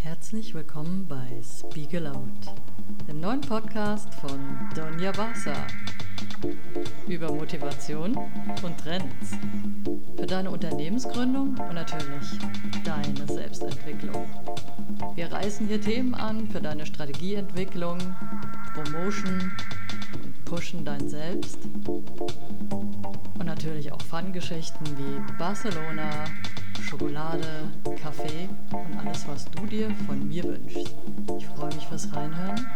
Herzlich willkommen bei Speak Aloud, dem neuen Podcast von Donja Basa. Über Motivation und Trends. Für deine Unternehmensgründung und natürlich deine Selbstentwicklung. Wir reißen hier Themen an für deine Strategieentwicklung, Promotion und pushen dein Selbst. Und natürlich auch Fun-Geschichten wie Barcelona, Schokolade, Kaffee und alles, was du dir von mir wünschst. Ich freue mich fürs Reinhören.